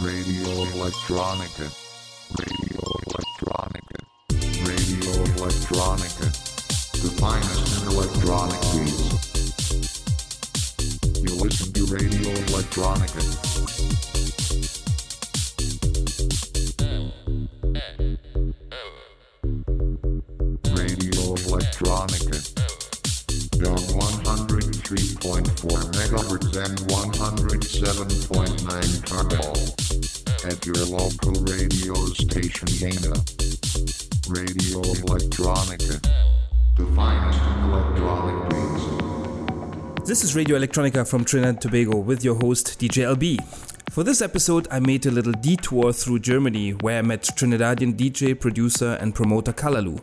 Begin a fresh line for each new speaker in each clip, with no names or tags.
Radio Electronica. Radio Electronica. Radio Electronica. The finest in electronic beats. You listen to Radio Electronica. Radio Electronica. On 103.4 megahertz and 107.9 turbo. At your local radio station Dana. Radio Electronica. The finest in electronic beats.
This is Radio Electronica from Trinidad and Tobago with your host DJ LB. For this episode, I made a little detour through Germany where I met Trinidadian DJ, producer, and promoter Kallaloo.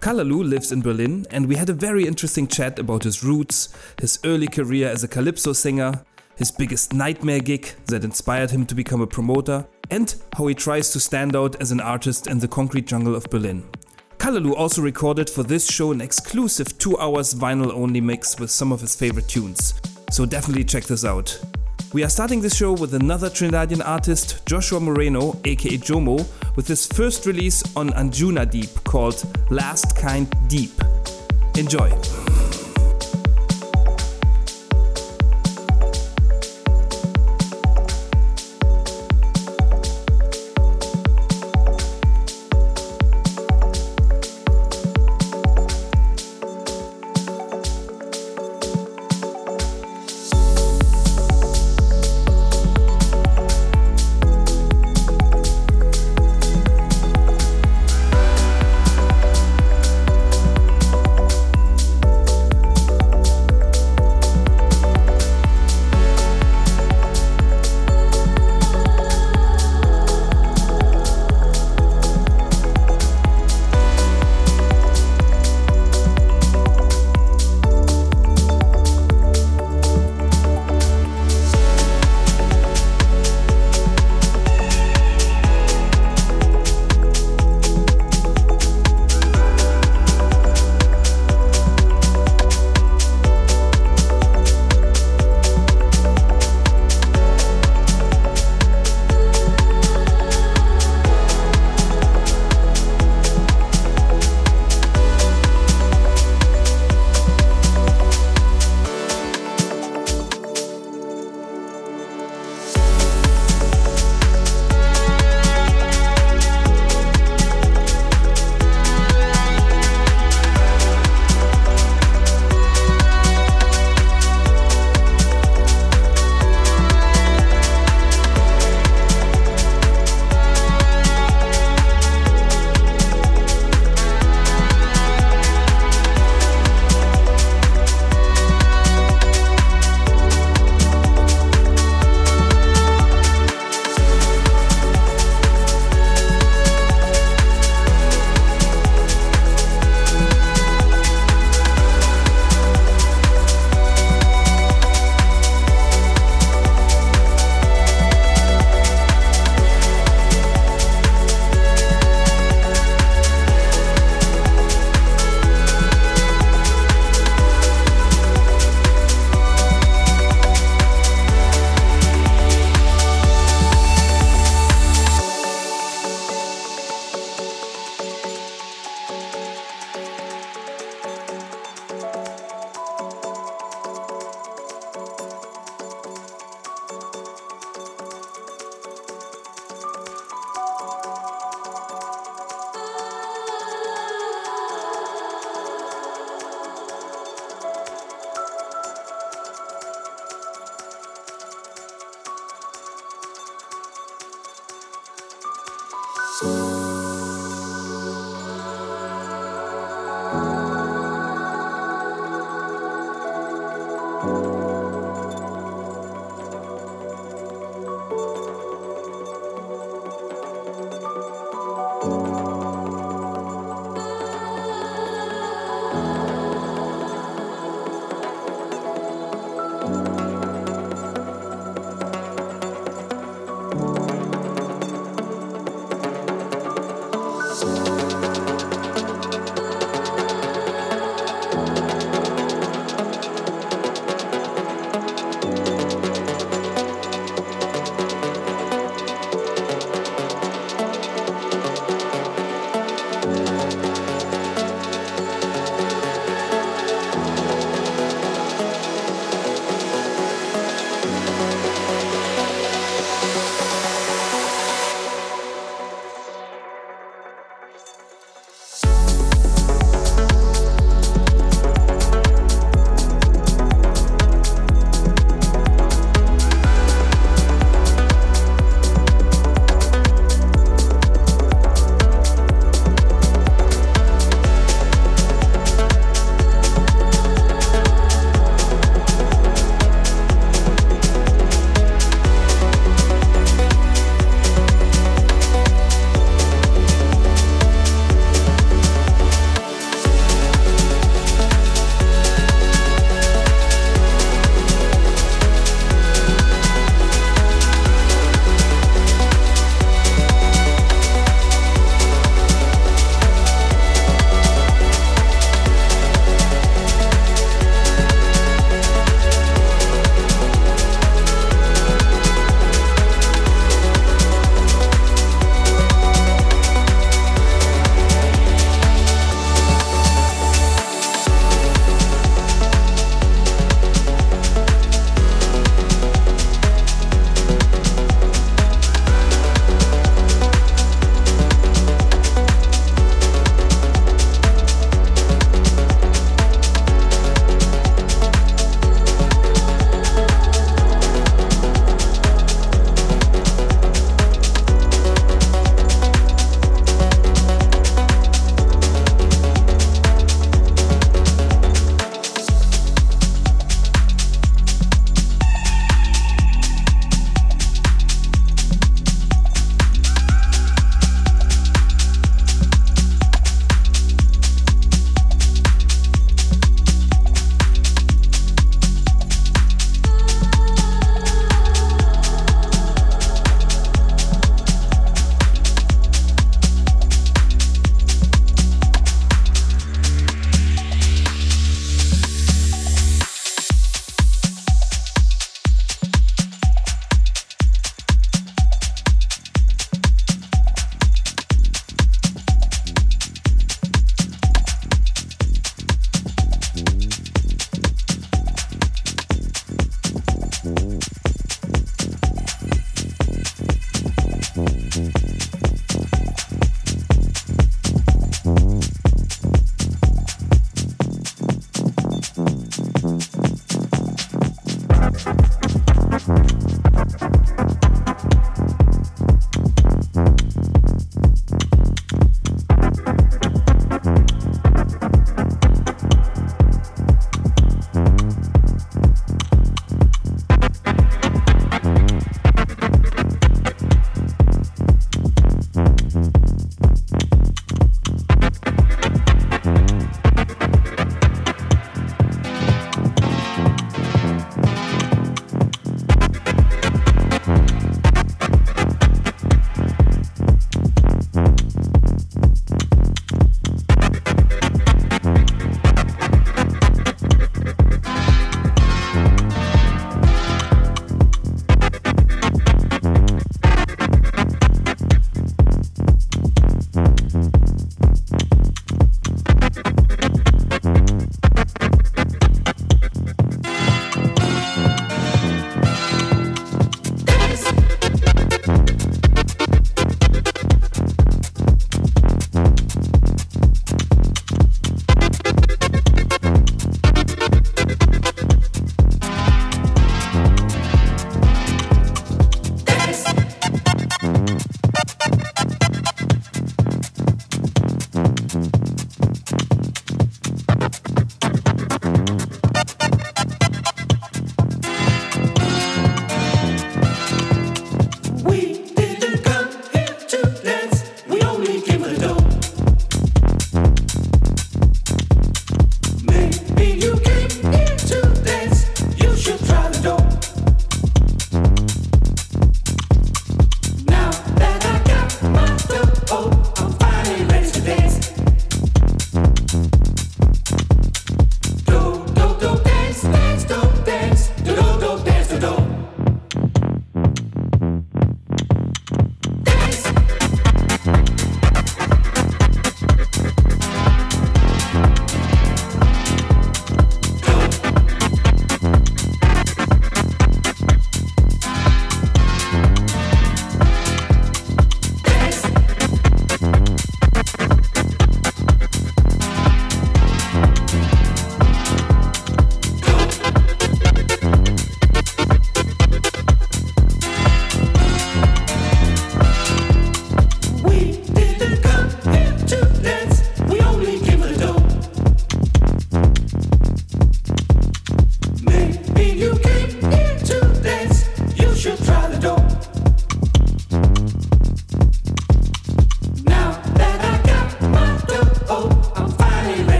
Kallaloo lives in Berlin, and we had a very interesting chat about his roots, his early career as a calypso singer, his biggest nightmare gig that inspired him to become a promoter, and how he tries to stand out as an artist in the concrete jungle of Berlin. Kallaloo also recorded for this show an exclusive 2 hours vinyl only mix with some of his favorite tunes. So definitely check this out. We are starting this show with another Trinidadian artist, Joshua Moreno, aka Jomo, with his first release on Anjuna Deep called Last Kind Deep. Enjoy!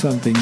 Something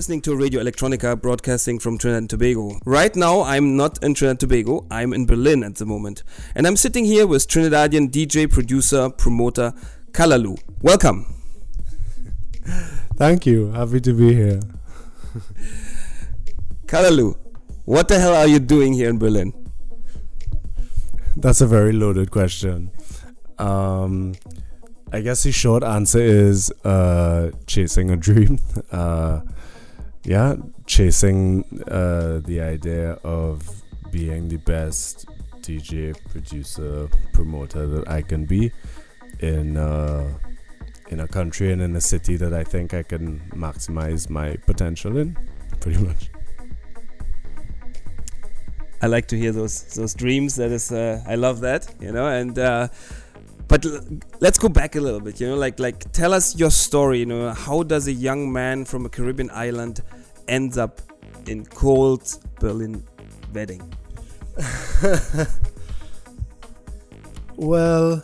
listening to Radio Electronica broadcasting from Trinidad and Tobago. Right now, I'm not in Trinidad and Tobago, I'm in Berlin at the moment. And I'm sitting here with Trinidadian DJ, producer, promoter Kallaloo. Welcome.
Thank you. Happy to be here.
Kallaloo, what the hell are you doing here in Berlin?
That's a very loaded question. Um, I guess the short answer is uh, chasing a dream. Uh, yeah, chasing uh, the idea of being the best DJ, producer, promoter that I can be in uh, in a country and in a city that I think I can maximize my potential in, pretty much.
I like to hear those those dreams. That is, uh, I love that, you know. And uh, but l- let's go back a little bit, you know. Like like tell us your story. You know, how does a young man from a Caribbean island ends up in cold Berlin Wedding?
Well,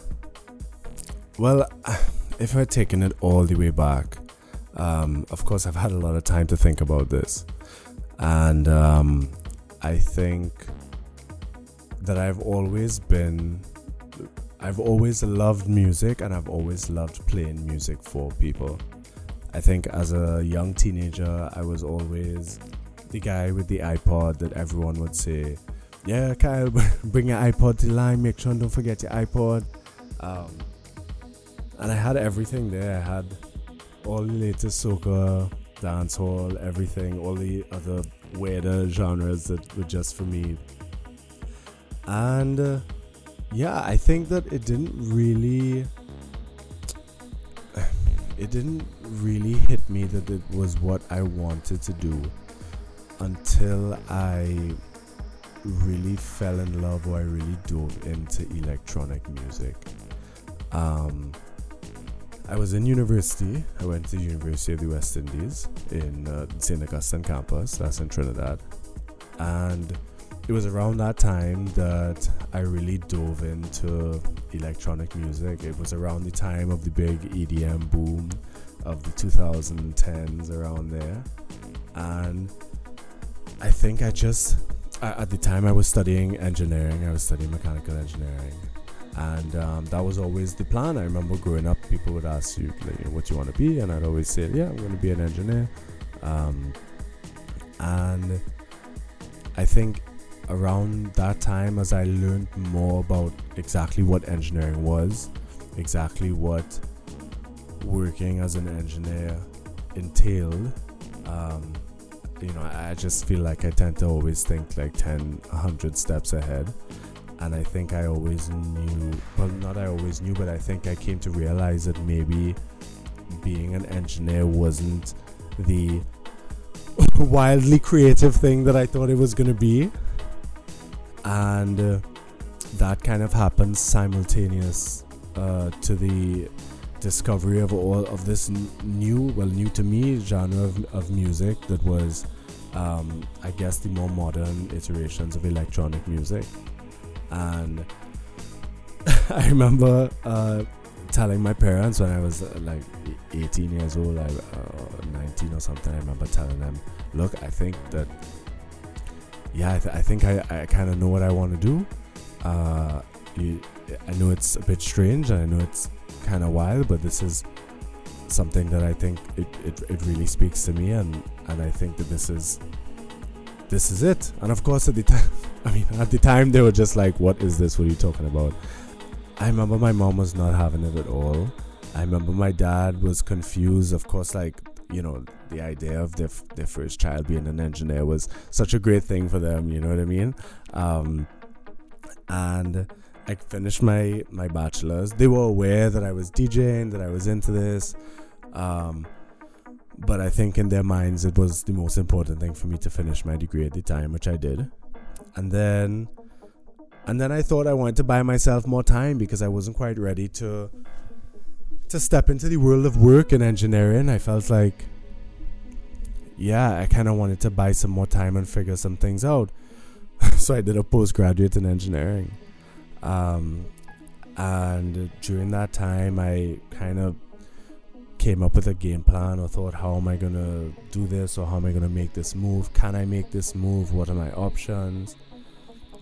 well, if I'd taken it all the way back, um, of course, I've had a lot of time to think about this, and um, I think that I've always been, I've always loved music, and I've always loved playing music for people. I think as a young teenager, I was always the guy with the iPod that everyone would say, "Yeah, Kyle, bring your iPod to line. Make sure don't forget your iPod." Um, and I had everything there. I had all the latest soca, dancehall, everything, all the other weirder genres that were just for me. And uh, yeah, I think that it didn't really it didn't really hit me that it was what I wanted to do until I really fell in love or I really dove into electronic music. Um, I was in university. I went to the University of the West Indies in uh, St. Augustine campus, that's in Trinidad. And it was around that time that I really dove into electronic music. It was around the time of the big EDM boom of the 2010s, around there. and I think I just at the time I was studying engineering. I was studying mechanical engineering, and um, that was always the plan. I remember growing up, people would ask you like, what you want to be, and I'd always say, "Yeah, I'm going to be an engineer." Um, and I think around that time, as I learned more about exactly what engineering was, exactly what working as an engineer entailed, um, you know, I just feel like I tend to always think like 10, 100 steps ahead. And I think I always knew, well, not I always knew, but I think I came to realize that maybe being an engineer wasn't the wildly creative thing that I thought it was going to be. And uh, that kind of happened simultaneous uh, to the discovery of all of this new, well, new to me genre of, of music that was, um, I guess, the more modern iterations of electronic music. And I remember uh, telling my parents when I was uh, like 18 years old, I, uh, 19 or something. I remember telling them, "Look, I think that, yeah, I, th- I think I, I kind of know what I want to do. Uh, I know it's a bit strange, I know it's kind of wild, but this is something that I think it, it, it really speaks to me, and and I think that this is this is it. And of course, at the time, I mean, at the time, they were just like, "What is this? What are you talking about?" I remember my mom was not having it at all. I remember my dad was confused. Of course, like you know, the idea of their f- their first child being an engineer was such a great thing for them. You know what I mean? Um, and I finished my my bachelor's. They were aware that I was DJing, that I was into this. Um, but I think in their minds it was the most important thing for me to finish my degree at the time, which I did. And then and then I thought I wanted to buy myself more time because I wasn't quite ready to to step into the world of work and engineering. I felt like yeah, I kind of wanted to buy some more time and figure some things out. so I did a postgraduate in engineering. Um, and during that time, I kind of came up with a game plan or thought, how am I going to do this or how am I going to make this move? Can I make this move? What are my options?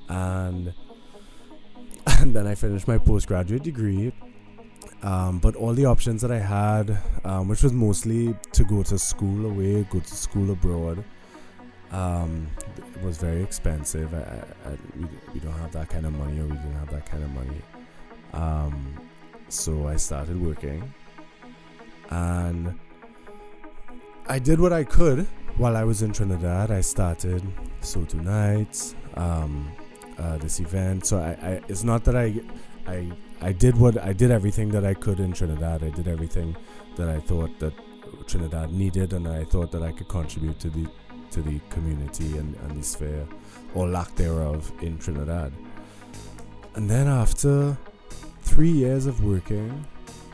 And, and then I finished my postgraduate degree. Um, but all the options that I had, um, which was mostly to go to school away, go to school abroad, um, it was very expensive. I, I, we, we don't have that kind of money, or we didn't have that kind of money. Um, so I started working, and I did what I could while I was in Trinidad. I started So Tonight, um, uh, this event. So I, I, it's not that I, I, I did what I did everything that I could in Trinidad. I did everything that I thought that Trinidad needed, and I thought that I could contribute to the to the community and, and the sphere or lack thereof in Trinidad. And then after three years of working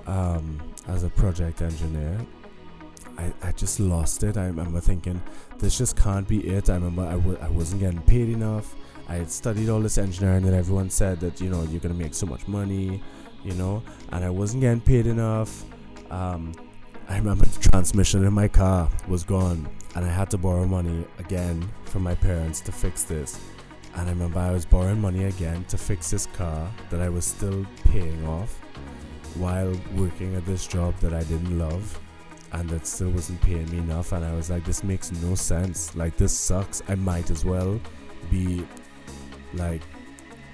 um, as a project engineer, I, I just lost it. I remember thinking, this just can't be it. I remember I w- I wasn't getting paid enough. I had studied all this engineering and everyone said that, you know, you're going to make so much money, you know, and I wasn't getting paid enough. Um, I remember the transmission in my car was gone and I had to borrow money again from my parents to fix this. And I remember I was borrowing money again to fix this car that I was still paying off while working at this job that I didn't love and that still wasn't paying me enough. And I was like, this makes no sense. Like, this sucks. I might as well be like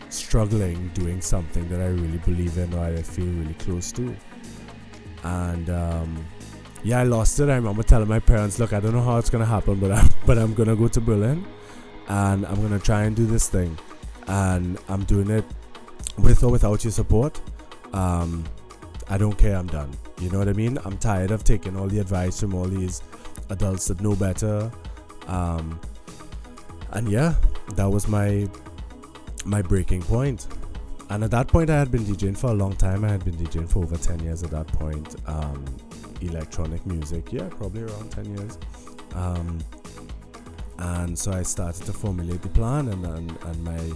struggling doing something that I really believe in or I feel really close to. And, um, yeah, I lost it. I remember telling my parents, "Look, I don't know how it's gonna happen, but I'm but I'm gonna go to Berlin, and I'm gonna try and do this thing, and I'm doing it with or without your support. Um, I don't care. I'm done. You know what I mean? I'm tired of taking all the advice from all these adults that know better. Um, and yeah, that was my my breaking point. And at that point, I had been DJing for a long time. I had been DJing for over 10 years at that point. Um, electronic music. Yeah, probably around 10 years. Um, and so I started to formulate the plan, and and, and my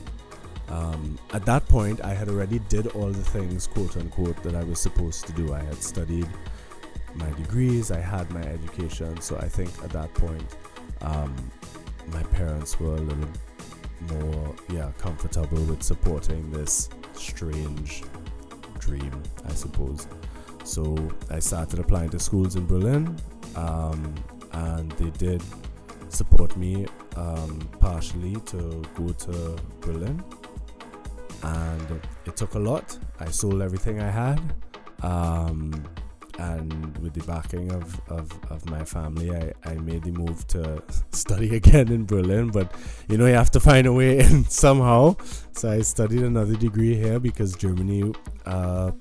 um, at that point I had already did all the things, quote unquote, that I was supposed to do. I had studied my degrees, I had my education, so I think at that point um, my parents were a little more, yeah, comfortable with supporting this strange dream, I suppose. So I started applying to schools in Berlin, um, and they did support me um, partially to go to Berlin. And it took a lot. I sold everything I had. Um, and with the backing of, of, of my family, I, I made the move to study again in Berlin. But you know, you have to find a way in somehow. So I studied another degree here because Germany uh,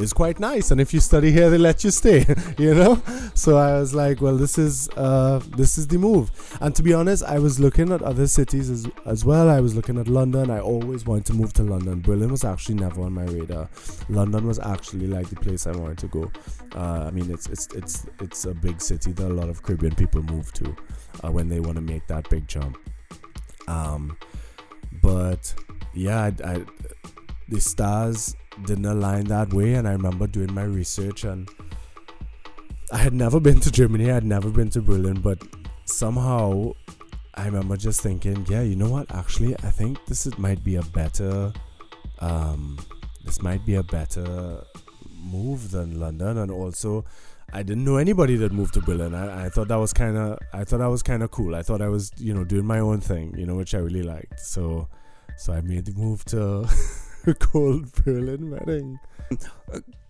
is quite nice and if you study here they let you stay you know? So i was like well this is uh, this is the move. And to be honest i was looking at other cities as, as well. I was looking at london. I always wanted to move to london. Berlin was actually never on my radar. London was actually like the place i wanted to go. Uh, i mean it's it's it's it's a big city that a lot of caribbean people move to uh, when they want to make that big jump. Um but yeah I, I, the stars didn't align that way. And I remember doing my research, and I had never been to Germany, I had never been to Berlin, but somehow I remember just thinking, yeah, you know what? Actually, I think this is, might be a better, um, this might be a better move than London, and also. I didn't know anybody that moved to Berlin. I, I thought that was kind of I thought that was kind of cool. I thought I was you know doing my own thing, you know, which I really liked. So so I made the move to called Berlin Wedding.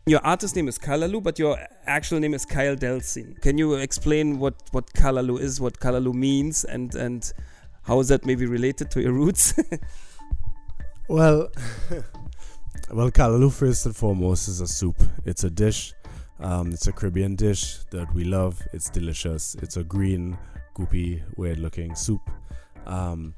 Your artist name is Kallaloo, but your actual name is Kyle Delsin. Can you explain what, what Kallaloo is, what Kallaloo means, and, and how is that maybe related to your roots?
well, well, callaloo first and foremost is a soup. It's a dish. Um, it's a Caribbean dish that we love. It's delicious. It's a green, goopy, weird-looking soup. Um,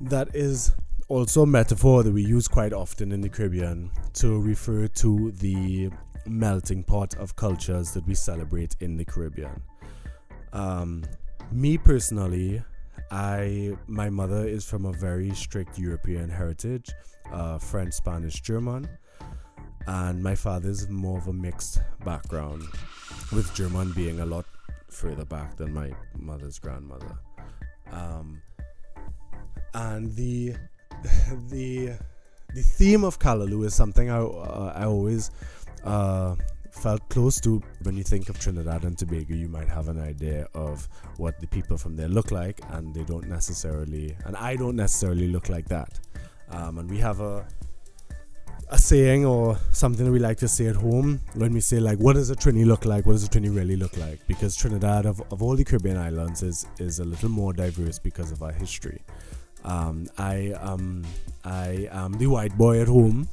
that is also a metaphor that we use quite often in the Caribbean to refer to the melting pot of cultures that we celebrate in the Caribbean. Um, me personally, I my mother is from a very strict European heritage, uh, French, Spanish, German, and my father is more of a mixed background, with German being a lot further back than my mother's grandmother. Um, and the the the theme of callaloo is something I uh, I always uh, felt close to. When you think of Trinidad and Tobago, you might have an idea of what the people from there look like, and they don't necessarily, and I don't necessarily look like that. Um, and we have a a saying or something that we like to say at home when we say like what does a Trini look like what does a Trini really look like because Trinidad of, of all the Caribbean islands is is a little more diverse because of our history um, I um I am the white boy at home,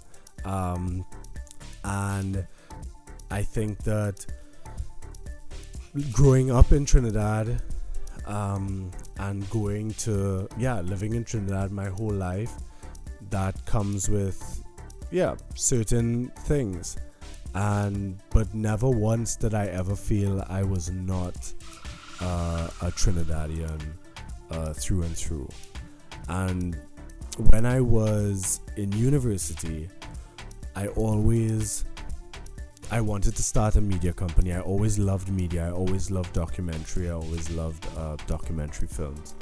um, and I think that growing up in Trinidad, um, and going to yeah living in Trinidad my whole life, that comes with yeah certain things, and but never once did I ever feel I was not uh, a Trinidadian uh, through and through. And when I was in university, I always I wanted to start a media company. I always loved media. I always loved documentary. I always loved uh, documentary films.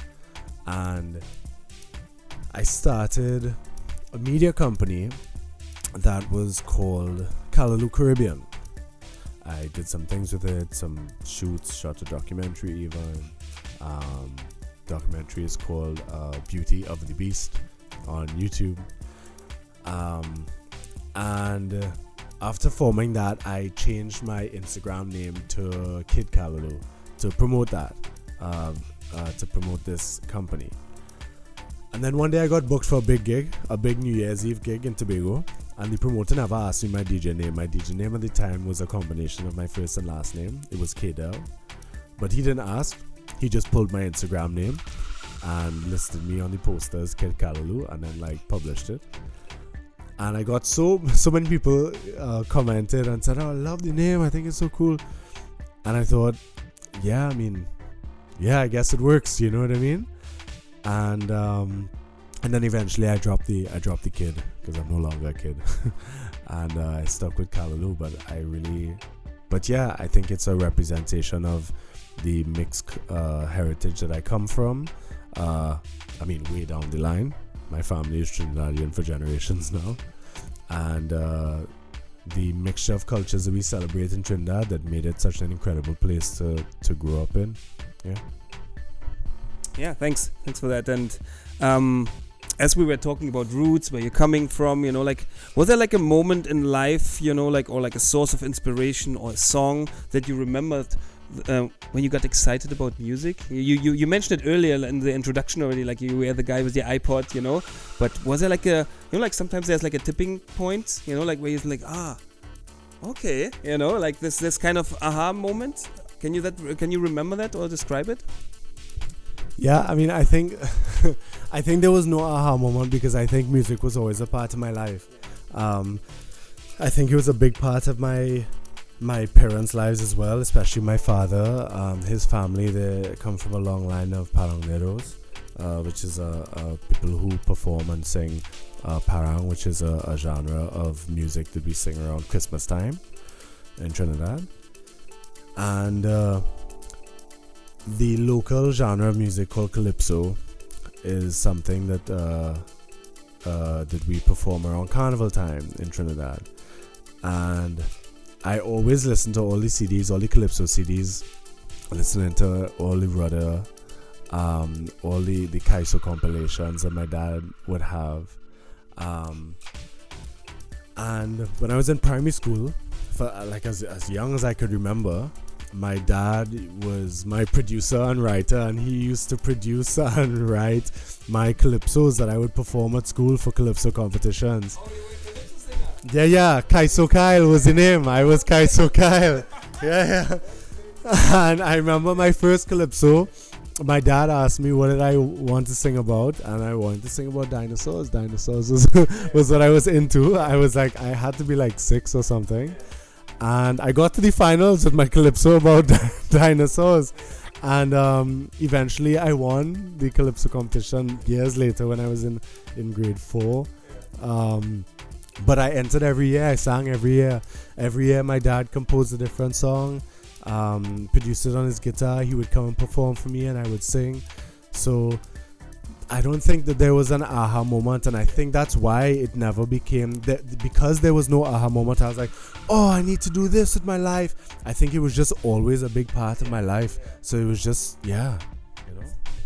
And I started a media company that was called Kallaloo Caribbean. I did some things with it, some shoots, shot a documentary even. Um, documentary is called uh, Beauty of the Beast on YouTube. Um, and uh, after forming that, I changed my Instagram name to Kid Kallaloo to promote that, um, uh, to promote this company. And then one day I got booked for a big gig, a big New Year's Eve gig in Tobago. And the promoter never asked me my DJ name. My DJ name at the time was a combination of my first and last name. It was K But he didn't ask he just pulled my Instagram name and listed me on the posters, Kid Kallaloo, and then like published it. And I got so so many people uh, commented and said, "Oh, I love the name. I think it's so cool." And I thought, yeah, I mean, yeah, I guess it works. You know what I mean? And um, and then eventually I dropped the I dropped the kid because I'm no longer a kid, and uh, I stuck with Kallaloo. But I really, but yeah, I think it's a representation of the mixed uh, heritage that I come from. Uh, I mean, way down the line, my family is Trinidadian for generations now, and uh, the mixture of cultures that we celebrate in Trinidad that made it such an incredible place to to grow up in. Yeah.
Yeah, thanks. Thanks for that. And um, as we were talking about roots, where you're coming from, you know, like, was there like a moment in life, you know, like, or like a source of inspiration or a song that you remembered uh, when you got excited about music? You, you you mentioned it earlier in the introduction already, like you were the guy with the iPod, you know. But was there like a, you know, like sometimes there's like a tipping point, you know, like where you're like, ah, okay, you know, like this this kind of aha moment. Can you that can you remember that or describe it?
Yeah, I mean, I think, I think there was no aha moment because I think music was always a part of my life. Um, I think it was a big part of my my parents' lives as well, especially my father. Um, his family they come from a long line of parranderos, uh, which is a, a people who perform and sing uh, parang, which is a, a genre of music that we sing around Christmas time in Trinidad, and. Uh, the local genre of music called calypso is something that uh, uh, that we perform around carnival time in Trinidad, and I always listen to all the CDs, all the calypso CDs, listening to all the Rudder, um, all the the Kaiso compilations that my dad would have, um, and when I was in primary school, for like as as young as I could remember, my dad was my producer and writer, and he used to produce and write my calypsos that I would perform at school for calypso competitions. Yeah, yeah, Kaiso Kyle was the name. I was Kaiso Kyle. Yeah, yeah. And I remember my first calypso. My dad asked me what did I want to sing about, and I wanted to sing about dinosaurs. Dinosaurs was, was what I was into. I was like, I had to be like six or something and I got to the finals with my calypso about dinosaurs. And um, eventually, I won the calypso competition years later when I was in, in grade four. Um, but I entered every year, I sang every year. Every year, my dad composed a different song, um, produced it on his guitar. He would come and perform for me, and I would sing. So I don't think that there was an aha moment, and I think that's why it never became that because there was no aha moment. I was like, oh, I need to do this with my life. I think it was just always a big part of my life. So it was just yeah.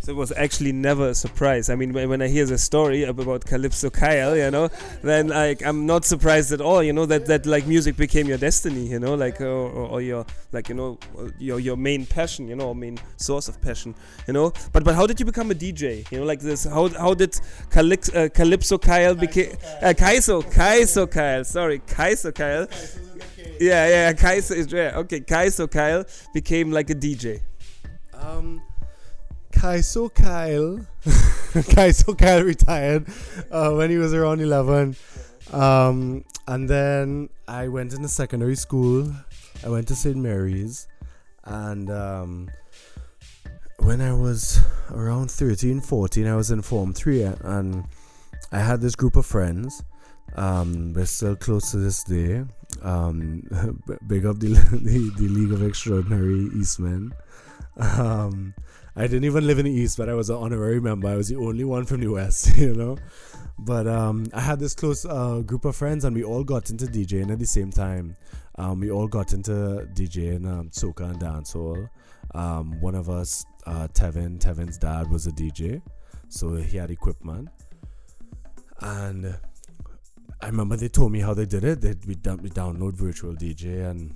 So it was actually never a surprise. I mean, when I hear the story about Calypso Kyle, you know, then like I'm not surprised at all. You know that that like music became your destiny. You know, like or, or your like you know your your main passion. You know, main source of passion. You know, but but how did you become a DJ? You know, like this. How how did Calyx, uh, Calypso Kyle became uh, Kaiso Kaiso Kyle? Sorry, Kaiso Kyle. Yeah, yeah, Kaiso is yeah. Okay, Kaiso Kyle became like a DJ.
Um. Kaiso Kyle, Kaiso Kyle retired uh, when he was around 11. Um, and then I went into secondary school. I went to St. Mary's. And um, when I was around 13, 14, I was in Form 3. And I had this group of friends. Um, we're still close to this day. Um, big up the, the, the League of Extraordinary Eastmen. Um, I didn't even live in the East, but I was an honorary member. I was the only one from the West, you know. But um, I had this close uh, group of friends, and we all got into DJing at the same time. Um, we all got into DJing um, soca and dancehall. Um, one of us, uh, Tevin, Tevin's dad was a DJ, so he had equipment. And I remember they told me how they did it. They'd we, we download Virtual DJ and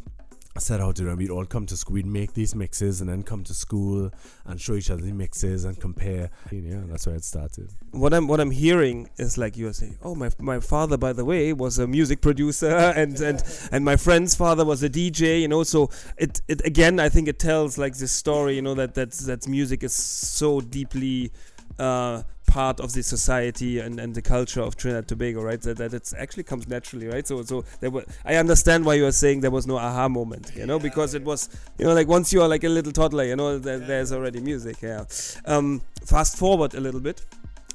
set out to them. We'd all come to school, we'd make these mixes and then come to school and show each other the mixes and compare. Yeah, that's where it started.
What I'm what I'm hearing is like you are saying, oh my my father by the way was a music producer and and and my friend's father was a DJ. You know, so it it again I think it tells like this story. You know that that that music is so deeply. Uh, part of the society and, and the culture of Trinidad and Tobago, right? That, that it actually comes naturally, right? So so there were, I understand why you are saying there was no aha moment, you know, because it was, you know, like once you are like a little toddler, you know, there, there's already music. Yeah. Um, fast forward a little bit.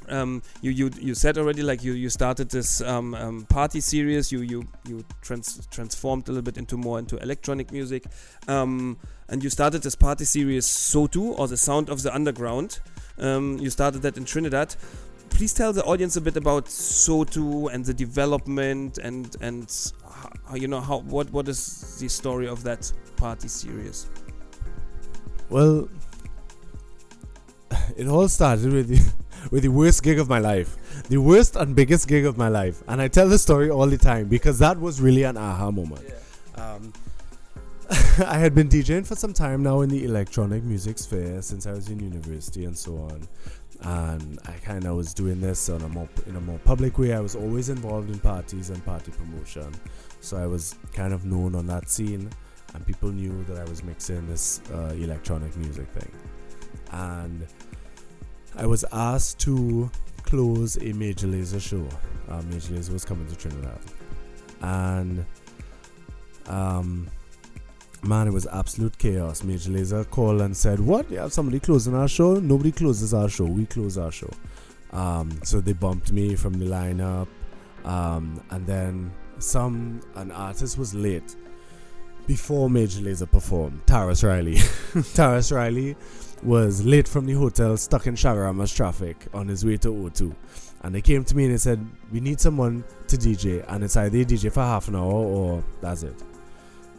um, you you you said already like you you started this um, um, party series. You you you trans- transformed a little bit into more into electronic music, um, and you started this party series SOTU or the Sound of the Underground. Um, you started that in Trinidad. Please tell the audience a bit about SOTU and the development and and how, you know how what what is the story of that party series.
Well, it all started with the, with the worst gig of my life, the worst and biggest gig of my life, and I tell the story all the time because that was really an aha moment. Um, I had been DJing for some time now in the electronic music sphere since I was in university and so on, and I kind of was doing this on a more in a more public way. I was always involved in parties and party promotion, so I was kind of known on that scene, and people knew that I was mixing this uh, electronic music thing, and I was asked to close a Major Lazer show. Uh, Major Lazer was coming to Trinidad, and um, man, it was absolute chaos. Major Lazer called and said, "What? You have somebody closing our show? Nobody closes our show. We close our show." Um, so they bumped me from the lineup, um, and then some an artist was late before Major Lazer performed. Tarrus Riley, Tarrus Riley was late from the hotel, stuck in Chaguaramas traffic on his way to O2. And they came to me and they said, We need someone to DJ, and it's either DJ for half an hour or that's it.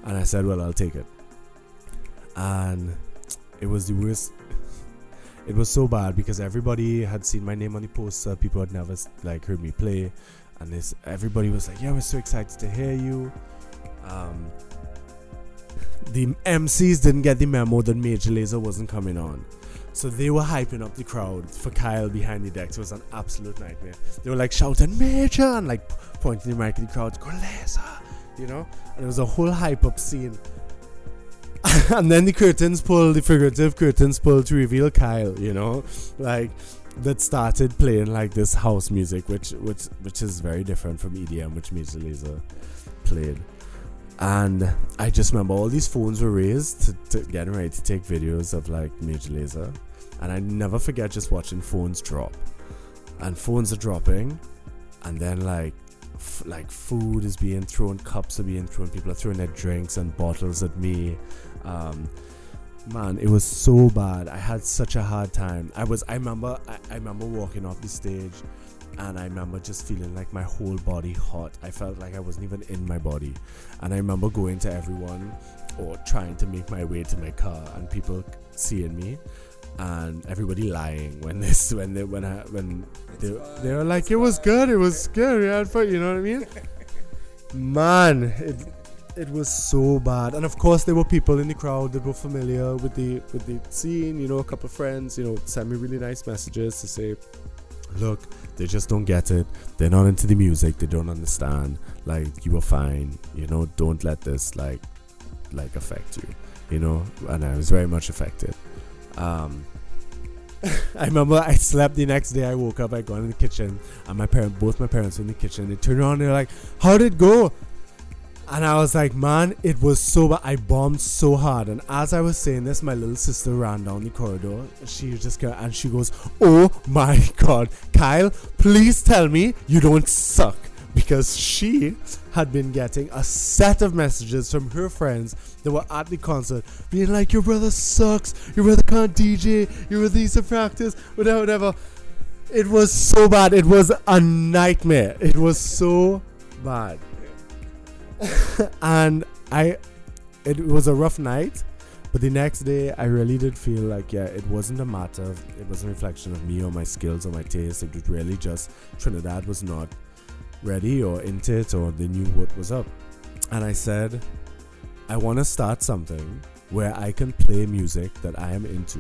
And I said, Well, I'll take it. And it was the worst. It was so bad because everybody had seen my name on the poster. People had never like heard me play, and this everybody was like, "Yeah, we're so excited to hear you." Um, the MCs didn't get the memo that Major Lazer wasn't coming on. So they were hyping up the crowd for Kyle behind the decks. It was an absolute nightmare. They were like shouting Major and like pointing the mic at the crowd, go Lazer, you know? And it was a whole hype up scene. and then the curtains pulled, the figurative curtains pulled to reveal Kyle, you know? Like that started playing like this house music, which which which is very different from EDM, which Major Lazer played and I just remember all these phones were raised to, to getting ready to take videos of like Major Lazer, and I never forget just watching phones drop, and phones are dropping, and then like like food is being thrown, cups are being thrown, people are throwing their drinks and bottles at me. Um, man, it was so bad. I had such a hard time. I was I remember I, I remember walking off the stage and I remember just feeling like my whole body hot. I felt like I wasn't even in my body. And I remember going to everyone or trying to make my way to my car and people seeing me and everybody lying when this when they when I when they, they were like it was good it was good we had fun you know what I mean? Man it it was so bad. And of course there were people in the crowd that were familiar with the with the scene you know a couple of friends you know send me really nice messages to say look they just don't get it. They're not into the music they don't understand. Like you were fine you know don't let this like like affect you you know? And i was very much affected um I remember I slept the next day. I woke up, I got in the kitchen, and my parent, both my parents were in the kitchen. They turned around, and they're like, "How did it go?" And I was like, "Man, it was so bad. I bombed so hard." And as I was saying this, my little sister ran down the corridor. She just got, and she goes, "Oh my God, Kyle, please tell me you don't suck." Because she had been getting a set of messages from her friends that were at the concert being like, Your brother sucks, your brother can't DJ, your brother needs to practice, whatever, whatever. It was so bad. It was a nightmare. It was so bad. and I, it was a rough night, but the next day I really did feel like, yeah, it wasn't a matter of, it wasn't a reflection of me or my skills or my taste. It was really just Trinidad was not ready or into it or they knew what was up. And I said, I want to start something where I can play music that I am into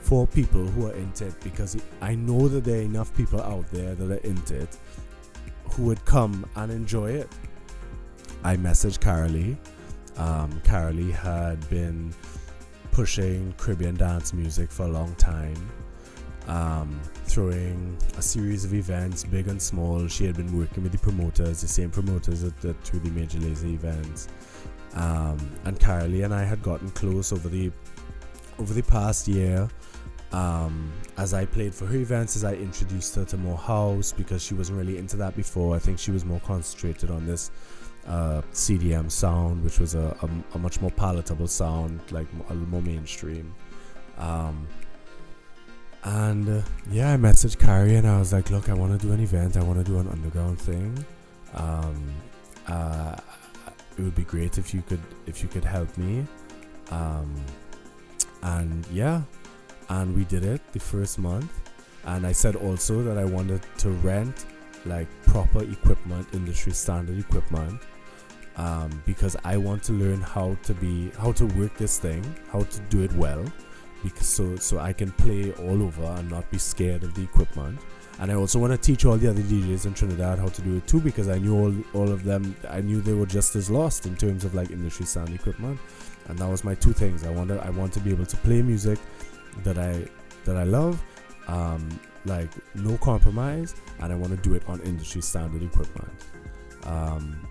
for people who are into it because I know that there are enough people out there that are into it who would come and enjoy it. I messaged Carolee. Um, Carolee had been pushing Caribbean dance music for a long time um, throwing a series of events, big and small. She had been working with the promoters, the same promoters that, that threw the Major Lazer events. Um, and Carly and I had gotten close over the over the past year, um, as I played for her events, as I introduced her to more house because she wasn't really into that before. I think she was more concentrated on this uh, CDM sound, which was a, a, a, much more palatable sound, like a more mainstream. Um, and uh, yeah, I messaged Carrie and I was like, "Look, I want to do an event. I want to do an underground thing. Um, uh, it would be great if you could if you could help me." Um, and yeah, and we did it the first month. And I said also that I wanted to rent like proper equipment, industry standard equipment, um, because I want to learn how to be how to work this thing, how to do it well, because so so I can play all over and not be scared of the equipment. And I also want to teach all the other DJs in Trinidad how to do it too, because I knew all all of them. I knew they were just as lost in terms of like industry sound equipment, and that was my two things. I wanted I want to be able to play music that I that I love, um, like no compromise, and I want to do it on industry standard equipment. Um,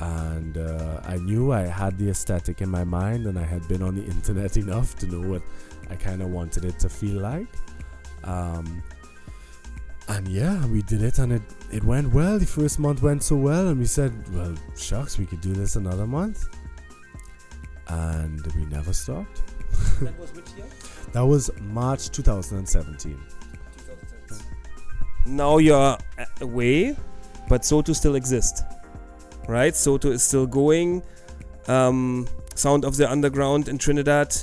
and uh, I knew I had the aesthetic in my mind, and I had been on the internet enough to know what I kind of wanted it to feel like. Um, and yeah, we did it, and it it went well. The first month went so well, and we said, "Well, shucks, we could do this another month," and we never stopped.
that was which year?
That was March 2017.
Now you're away, but SOTU still exists, right? SOTU is still going. Um, Sound of the Underground in Trinidad.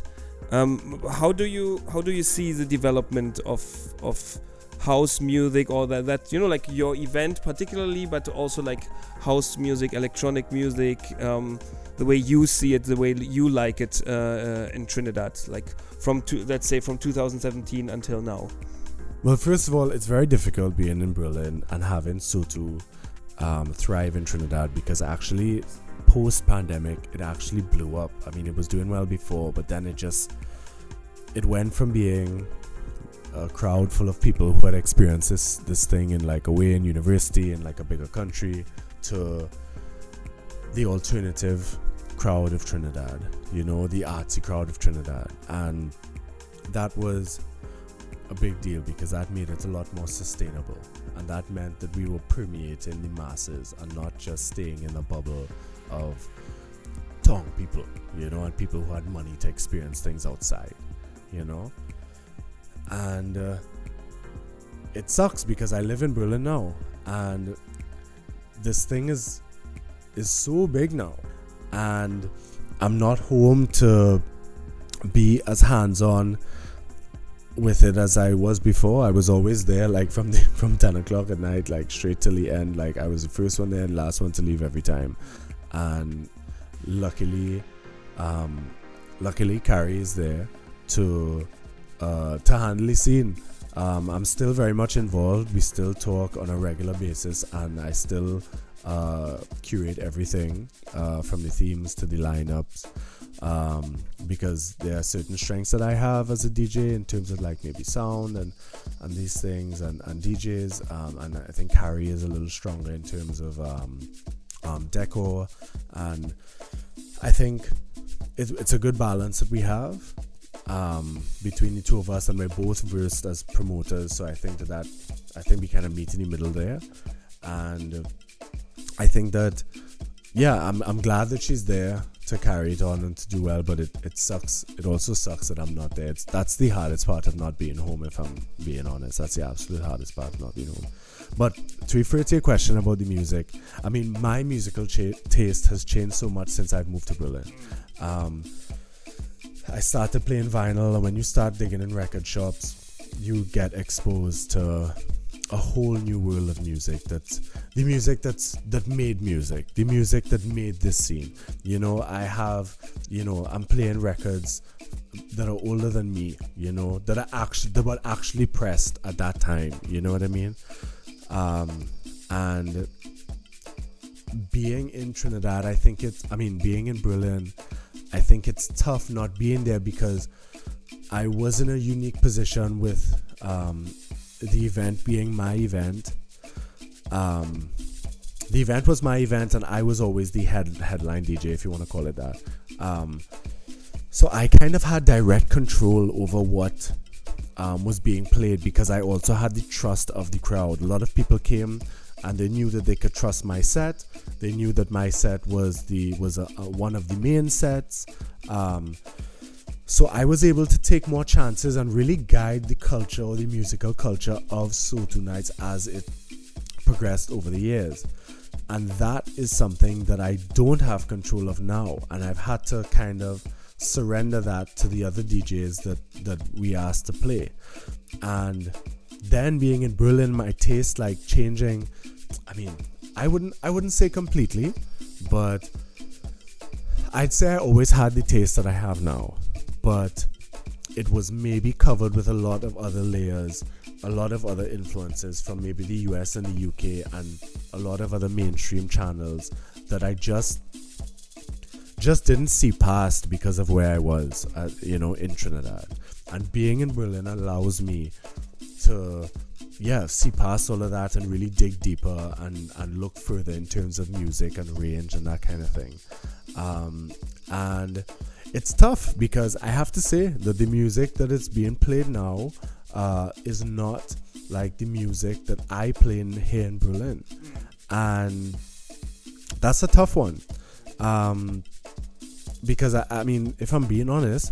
Um, how do you how do you see the development of of house music or that that you know like your event particularly, but also like house music, electronic music, um, the way you see it, the way you like it uh, uh, in Trinidad, like from to, let's say from 2017 until now.
Well, first of all, it's very difficult being in Berlin and having SOTU um, thrive in Trinidad because actually, post pandemic, it actually blew up. I mean, it was doing well before, but then it just it went from being a crowd full of people who had experienced this this thing in like away in university in like a bigger country to the alternative crowd of Trinidad, you know, the artsy crowd of Trinidad. And that was a big deal because that made it a lot more sustainable. And that meant that we were permeating the masses and not just staying in a bubble of Tong people, you know, and people who had money to experience things outside, you know. And uh, it sucks because I live in Berlin now, and this thing is is so big now, and I'm not home to be as hands on with it as I was before. I was always there, like from the, from ten o'clock at night, like straight till the end. Like I was the first one there and last one to leave every time. And luckily, um, luckily Carrie is there to uh, to handle the scene. Um, I'm still very much involved. We still talk on a regular basis, and I still uh, curate everything uh, from the themes to the lineups um, because there are certain strengths that I have as a DJ in terms of like maybe sound and and these things and and DJs um, and I think Carrie is a little stronger in terms of um, um, decor and I think it, it's a good balance that we have um, between the two of us and we're both versed as promoters so I think that, that I think we kind of meet in the middle there and I think that yeah, I'm I'm glad that she's there to carry it on and to do well, but it, it sucks. It also sucks that I'm not there. It's, that's the hardest part of not being home, if I'm being honest. That's the absolute hardest part of not being home. But to refer to your question about the music, I mean, my musical cha- taste has changed so much since I've moved to Berlin. Um, I started playing vinyl, and when you start digging in record shops, you get exposed to a whole new world of music that's the music that's that made music the music that made this scene you know i have you know i'm playing records that are older than me you know that are actually that were actually pressed at that time you know what i mean um and being in trinidad i think it's i mean being in berlin i think it's tough not being there because i was in a unique position with um the event being my event. Um, the event was my event, and I was always the head headline DJ, if you want to call it that. Um, so I kind of had direct control over what um, was being played because I also had the trust of the crowd. A lot of people came and they knew that they could trust my set. They knew that my set was the was a, a one of the main sets. Um, so I was able to take more chances and really guide the culture or the musical culture of SOTU Nights as it progressed over the years. And that is something that I don't have control of now. And I've had to kind of surrender that to the other DJs that, that we asked to play. And then being in Berlin, my taste like changing. I mean, I wouldn't I wouldn't say completely, but I'd say I always had the taste that I have now. But it was maybe covered with a lot of other layers, a lot of other influences from maybe the US and the UK and a lot of other mainstream channels that I just just didn't see past because of where I was, uh, you know, in Trinidad. And being in Berlin allows me to, yeah, see past all of that and really dig deeper and, and look further in terms of music and range and that kind of thing. Um, and it's tough because I have to say that the music that is being played now uh, is not like the music that I play in here in Berlin. And that's a tough one. Um, because I, I mean, if I'm being honest,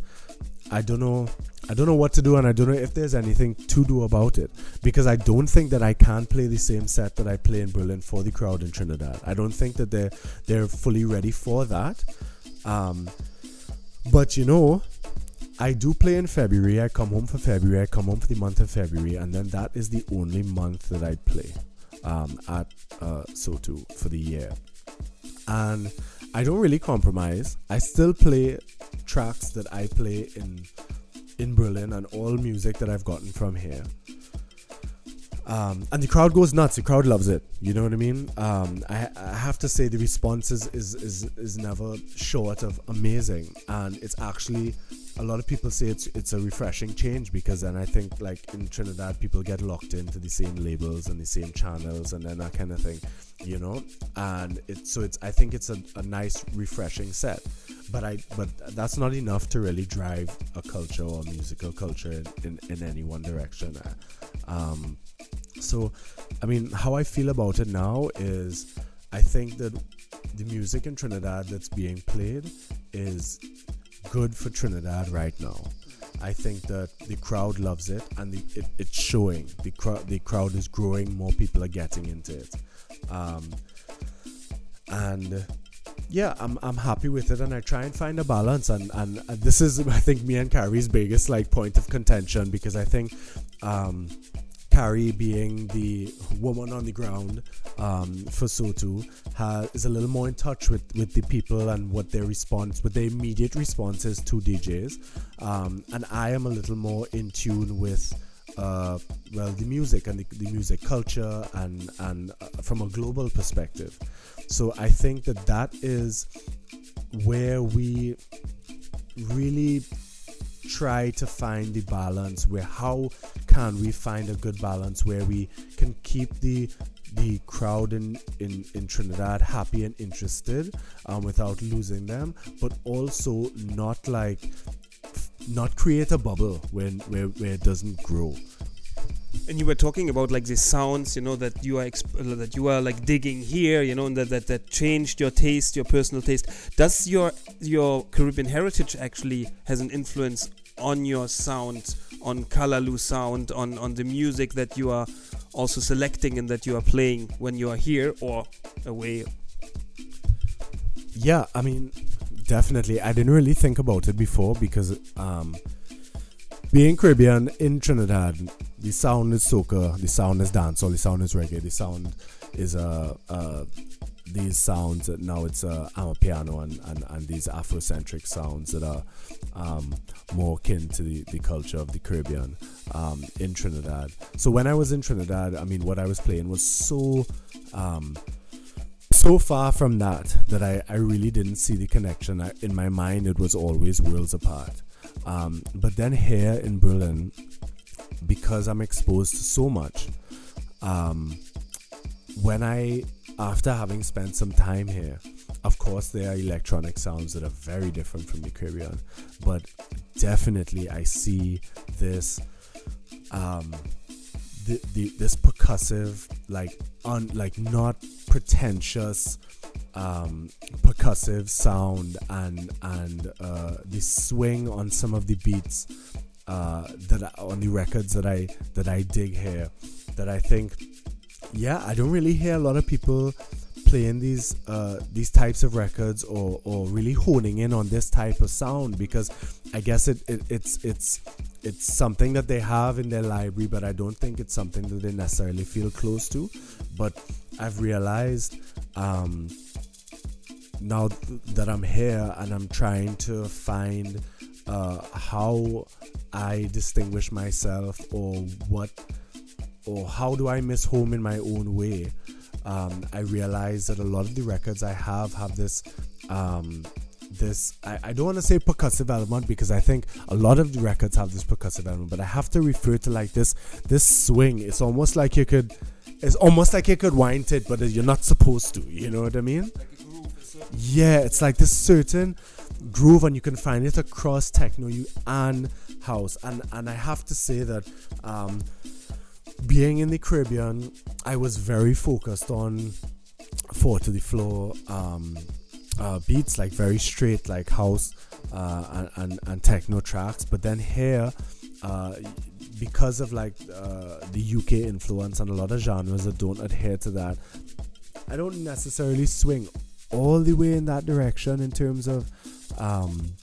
I don't know. I don't know what to do, and I don't know if there's anything to do about it because I don't think that I can play the same set that I play in Berlin for the crowd in Trinidad. I don't think that they're they're fully ready for that. Um, but you know, I do play in February. I come home for February. I come home for the month of February, and then that is the only month that I play um, at uh, SOTU for the year. And I don't really compromise. I still play tracks that I play in in Berlin and all music that I've gotten from here. Um, and the crowd goes nuts. The crowd loves it. You know what I mean? Um, I, I, have to say the response is, is, is, is never short of amazing, and it's actually a lot of people say it's it's a refreshing change because then I think like in Trinidad people get locked into the same labels and the same channels and then that kind of thing, you know. And it so it's I think it's a, a nice refreshing set, but I but that's not enough to really drive a culture or musical culture in, in, in any one direction. Um, so, I mean, how I feel about it now is I think that the music in Trinidad that's being played is good for Trinidad right now. I think that the crowd loves it and the, it, it's showing. The crowd the crowd is growing, more people are getting into it. Um, and yeah, I'm, I'm happy with it and I try and find a balance and, and, and this is I think me and Carrie's biggest like point of contention because I think um, Carrie, being the woman on the ground um, for SOTU, is a little more in touch with, with the people and what their response, with their immediate responses to DJs. Um, and I am a little more in tune with, uh, well, the music and the, the music culture and, and uh, from a global perspective. So I think that that is where we really try to find the balance where how can we find a good balance where we can keep the the crowd in, in, in Trinidad happy and interested um, without losing them, but also not like not create a bubble when where, where it doesn't grow.
And you were talking about like the sounds, you know, that you are exp- that you are like digging here, you know, and that, that that changed your taste, your personal taste. Does your your Caribbean heritage actually has an influence on your sound, on Kallaloo sound, on, on the music that you are also selecting and that you are playing when you are here or away?
Yeah, I mean, definitely. I didn't really think about it before because um, being Caribbean in Trinidad, the sound is soca, the sound is dancehall, the sound is reggae, the sound is uh, uh, these sounds now it's uh, amapiano and, and, and these afrocentric sounds that are um, more akin to the, the culture of the caribbean um, in trinidad. So when i was in trinidad i mean what i was playing was so um, so far from that that I, I really didn't see the connection. I, in my mind it was always worlds apart. Um, but then here in berlin because i'm exposed to so much um, when i after having spent some time here, of course, there are electronic sounds that are very different from the but definitely I see this um, the, the this percussive like un like not pretentious um, percussive sound and and uh, the swing on some of the beats uh, that I, on the records that I that I dig here that I think yeah I don't really hear a lot of people playing these uh, these types of records or, or really honing in on this type of sound because I guess it, it it's it's it's something that they have in their library but I don't think it's something that they necessarily feel close to. But I've realized um, now that I'm here and I'm trying to find uh, how I distinguish myself or what or how do I miss home in my own way um, I realize that a lot of the records I have have this um, this I, I don't want to say percussive element because I think a lot of the records have this percussive element, but I have to refer to like this this swing. It's almost like you could it's almost like you could wind it, but you're not supposed to. You know what I mean? yeah, it's like this certain groove, and you can find it across techno you and house. And and I have to say that um, being in the Caribbean, I was very focused on four to the floor um, uh, beats, like very straight, like house uh, and, and, and techno tracks. But then here, uh, because of like uh, the UK influence and a lot of genres that don't adhere to that, I don't necessarily swing all the way in that direction in terms of um,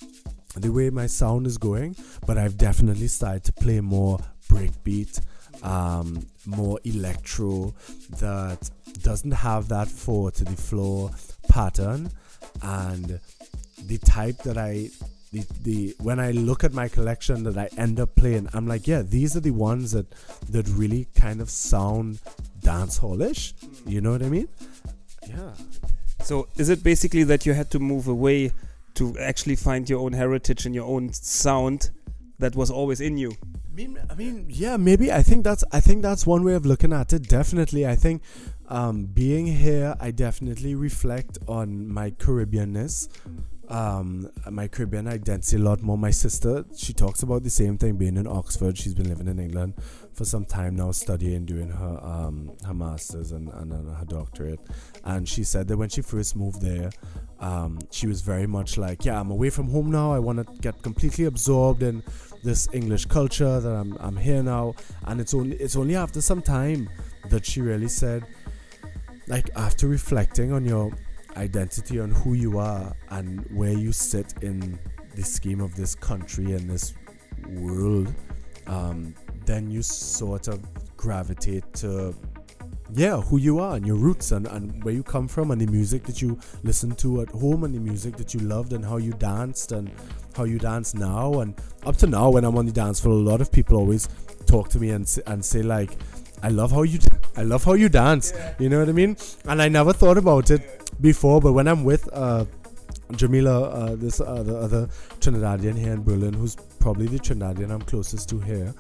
the way my sound is going. But I've definitely started to play more breakbeat um, more electro that doesn't have that four to the floor pattern. And the type that I the, the when I look at my collection that I end up playing I'm like yeah these are the ones that that really kind of sound dance hallish. You know what I mean?
Yeah. So is it basically that you had to move away to actually find your own heritage and your own sound that was always in you
mean, I mean, yeah, maybe. I think that's. I think that's one way of looking at it. Definitely, I think um, being here, I definitely reflect on my Caribbeanness, um, my Caribbean identity a lot more. My sister, she talks about the same thing. Being in Oxford, she's been living in England for some time now, studying, doing her um, her masters and, and, and her doctorate. And she said that when she first moved there, um, she was very much like, "Yeah, I'm away from home now. I want to get completely absorbed in." This English culture that I'm, I'm here now. And it's only it's only after some time that she really said like after reflecting on your identity on who you are and where you sit in the scheme of this country and this world um, then you sort of gravitate to yeah who you are and your roots and, and where you come from and the music that you listen to at home and the music that you loved and how you danced and how you dance now and up to now when i'm on the dance floor a lot of people always talk to me and, and say like i love how you i love how you dance. Yeah. you know what i mean? And i never thought about it before but when i'm with uh jamila uh, this uh, the other trinidadian here in berlin who's probably the trinidadian i'm closest to here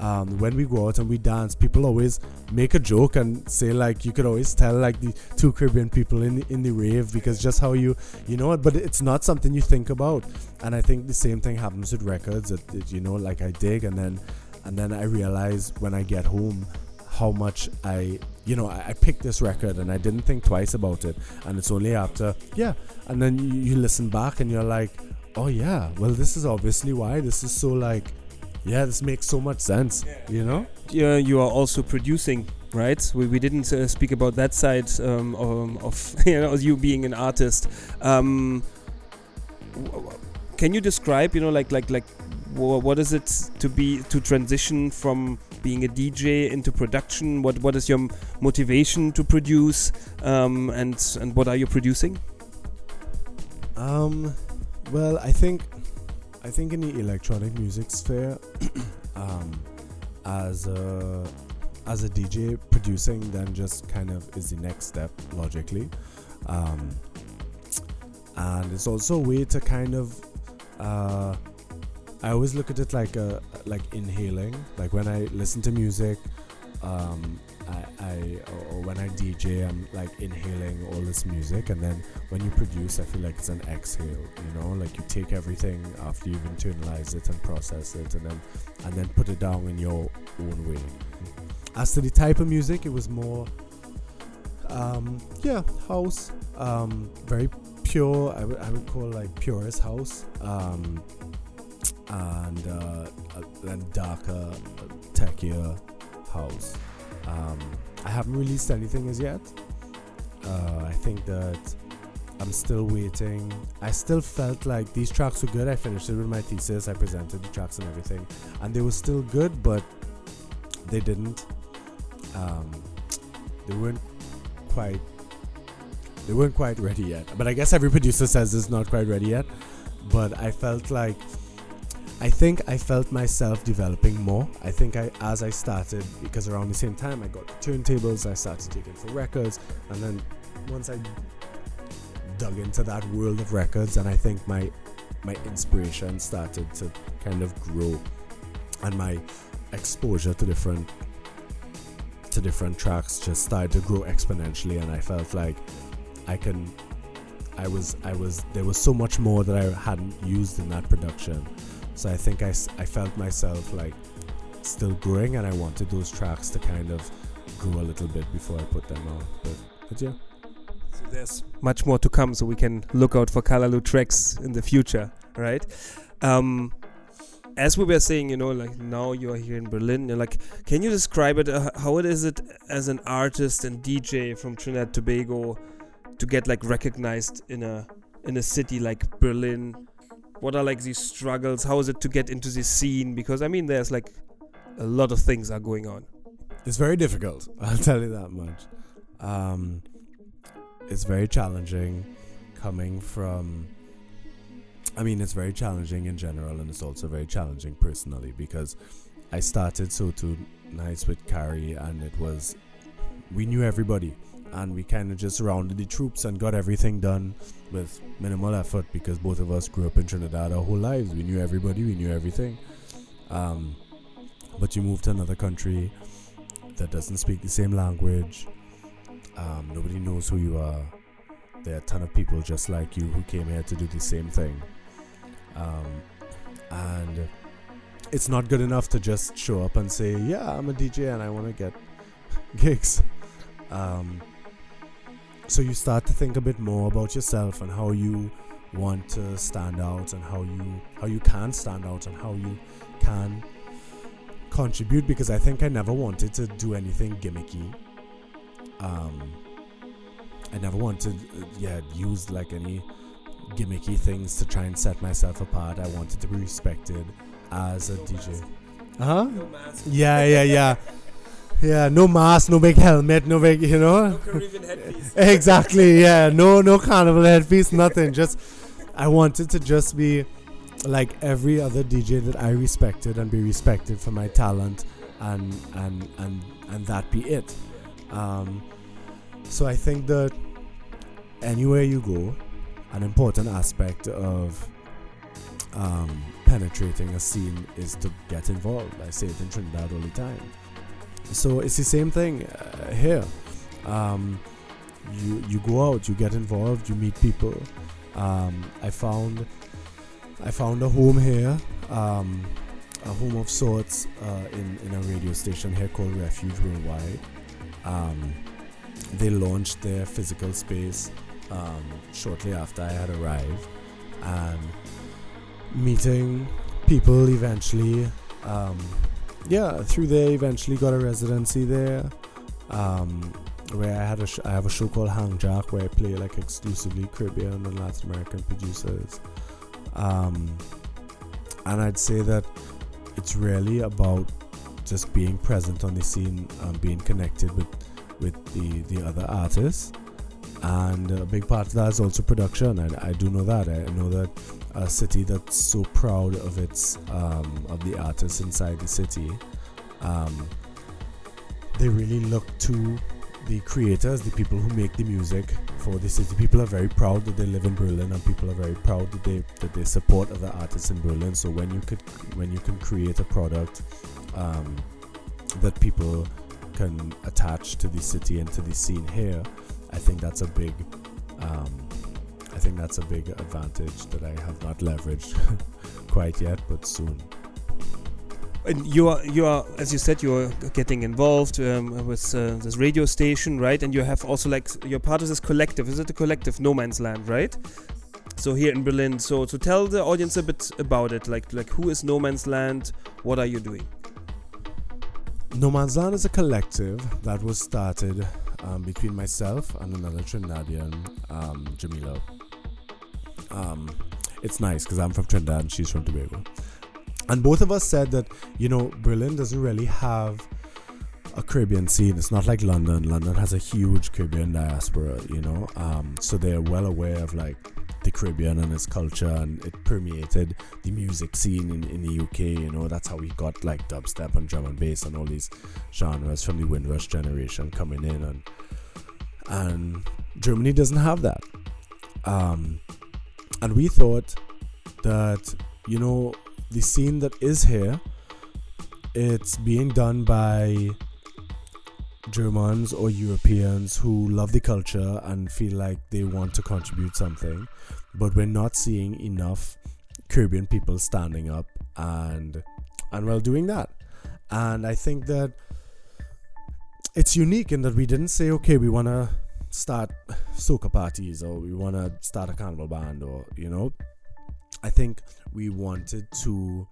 um, when we go out and we dance, people always make a joke and say like you could always tell like the two Caribbean people in the, in the rave because just how you you know it, but it's not something you think about. And I think the same thing happens with records that, you know like I dig and then and then I realize when I get home how much I you know I, I picked this record and I didn't think twice about it. And it's only after yeah. And then you, you listen back and you're like oh yeah well this is obviously why. This is so like yeah, this makes so much sense. You know.
Yeah, you are also producing, right? We, we didn't uh, speak about that side um, of, of you know you being an artist. Um, can you describe, you know, like like like what is it to be to transition from being a DJ into production? What what is your motivation to produce, um, and and what are you producing?
Um, well, I think I think in the electronic music sphere, um, as a as a DJ, producing then just kind of is the next step logically, um, and it's also a way to kind of. Uh, I always look at it like a like inhaling. Like when I listen to music, um, I, I or, when I DJ, I'm like inhaling all this music, and then when you produce, I feel like it's an exhale. You know, like you take everything after you've internalized it and processed it, and then and then put it down in your own way. As to the type of music, it was more, um, yeah, house, um, very pure. I would I would call like purest house, um, and uh, then darker, techier house. Um, I haven't released anything as yet. Uh, I think that I'm still waiting. I still felt like these tracks were good. I finished it with my thesis. I presented the tracks and everything, and they were still good, but they didn't. Um, they weren't quite. They weren't quite ready yet. But I guess every producer says it's not quite ready yet. But I felt like I think I felt myself developing more. I think I, as I started, because around the same time I got turntables, I started taking for records, and then once I dug into that world of records, and I think my my inspiration started to kind of grow, and my exposure to different to different tracks just started to grow exponentially, and I felt like I can. I was I was there was so much more that I hadn't used in that production so I think I, I felt myself like still growing and I wanted those tracks to kind of grow a little bit before I put them out. But, but yeah.
So there's much more to come, so we can look out for Kallaloo tracks in the future, right? Um, as we were saying, you know, like now you're here in Berlin. Like, can you describe it? Uh, how it is it as an artist and DJ from Trinidad Tobago to get like recognized in a in a city like Berlin? What are like these struggles? How is it to get into this scene? Because i mean there's like a lot of things are going on.
It's very difficult i'll tell you that much. Um, it's very challenging coming from i mean it's very challenging in general and it's also very challenging personally because i started so two nights with carrie and it was we knew everybody and we kind of just surrounded the troops and got everything done with minimal effort because both of us grew up in Trinidad our whole lives. We knew everybody, we knew everything. Um, but you move to another country that doesn't speak the same language. Um, nobody knows who you are. There are a ton of people just like you who came here to do the same thing. Um, and it's not good enough to just show up and say, "Yeah, I'm a DJ and I want to get gigs." Um, so you start to think a bit more about yourself and how you want to stand out and how you how you can stand out and how you can contribute because I think I never wanted to do anything gimmicky. Um, I never wanted, uh, yeah, use like any gimmicky things to try and set myself apart. I wanted to be respected as a DJ. Uh huh? Yeah, yeah, yeah. Yeah, no mask, no big helmet, no big, you know.
No Caribbean headpiece.
exactly. Yeah, no, no carnival headpiece, nothing. just, I wanted to just be like every other DJ that I respected and be respected for my talent, and and and and that be it. Um, so I think that anywhere you go, an important aspect of um, penetrating a scene is to get involved. I say it in Trinidad all the time so it's the same thing uh, here. Um, you you go out, you get involved, you meet people. Um, I found I found a home here, um, a home of sorts uh, in in a radio station here called Refuge Worldwide. Um, they launched their physical space um, shortly after I had arrived, and meeting people eventually um, yeah, through there, eventually got a residency there. Um, where I had a sh- I have a show called Hang Jack where I play like exclusively Caribbean and Latin American producers. Um, and I'd say that it's really about just being present on the scene, and being connected with with the the other artists, and a big part of that is also production. I, I do know that. I know that a city that's so proud of its um, of the artists inside the city. Um, they really look to the creators, the people who make the music for the city. People are very proud that they live in Berlin, and people are very proud that they that they support other artists in Berlin. So when you could when you can create a product um, that people can attach to the city and to the scene here, I think that's a big, um, think that's a big advantage that I have not leveraged quite yet, but soon.
And you are, you are, as you said, you are getting involved um, with uh, this radio station, right? And you have also like you're part of this collective. Is it a collective, Nomansland, right? So here in Berlin. So to tell the audience a bit about it, like like who is Nomansland? What are you doing?
Nomansland is a collective that was started um, between myself and another Trinidadian, um, Jamila. Um, it's nice because I'm from Trinidad and she's from Tobago and both of us said that you know Berlin doesn't really have a Caribbean scene. It's not like London. London has a huge Caribbean diaspora, you know. Um, so they're well aware of like the Caribbean and its culture, and it permeated the music scene in, in the UK. You know, that's how we got like dubstep and drum and bass and all these genres from the Windrush generation coming in, and and Germany doesn't have that. Um, and we thought that you know the scene that is here, it's being done by Germans or Europeans who love the culture and feel like they want to contribute something, but we're not seeing enough Caribbean people standing up and and well doing that. And I think that it's unique in that we didn't say, okay, we want to start soca parties or we want to start a carnival band or you know I think we wanted to.